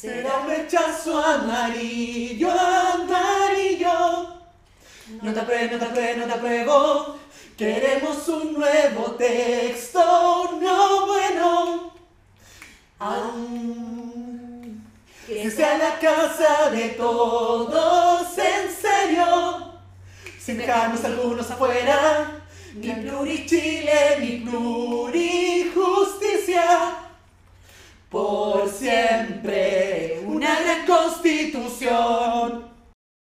Será un rechazo amarillo, amarillo. No te apruebo, no te apruebo, no te apruebo. Queremos un nuevo texto, no bueno. Aún que sea la casa de todos, en serio. Sin dejarnos algunos afuera. Ni plurichile, ni plurijusticia. Por siempre constitución.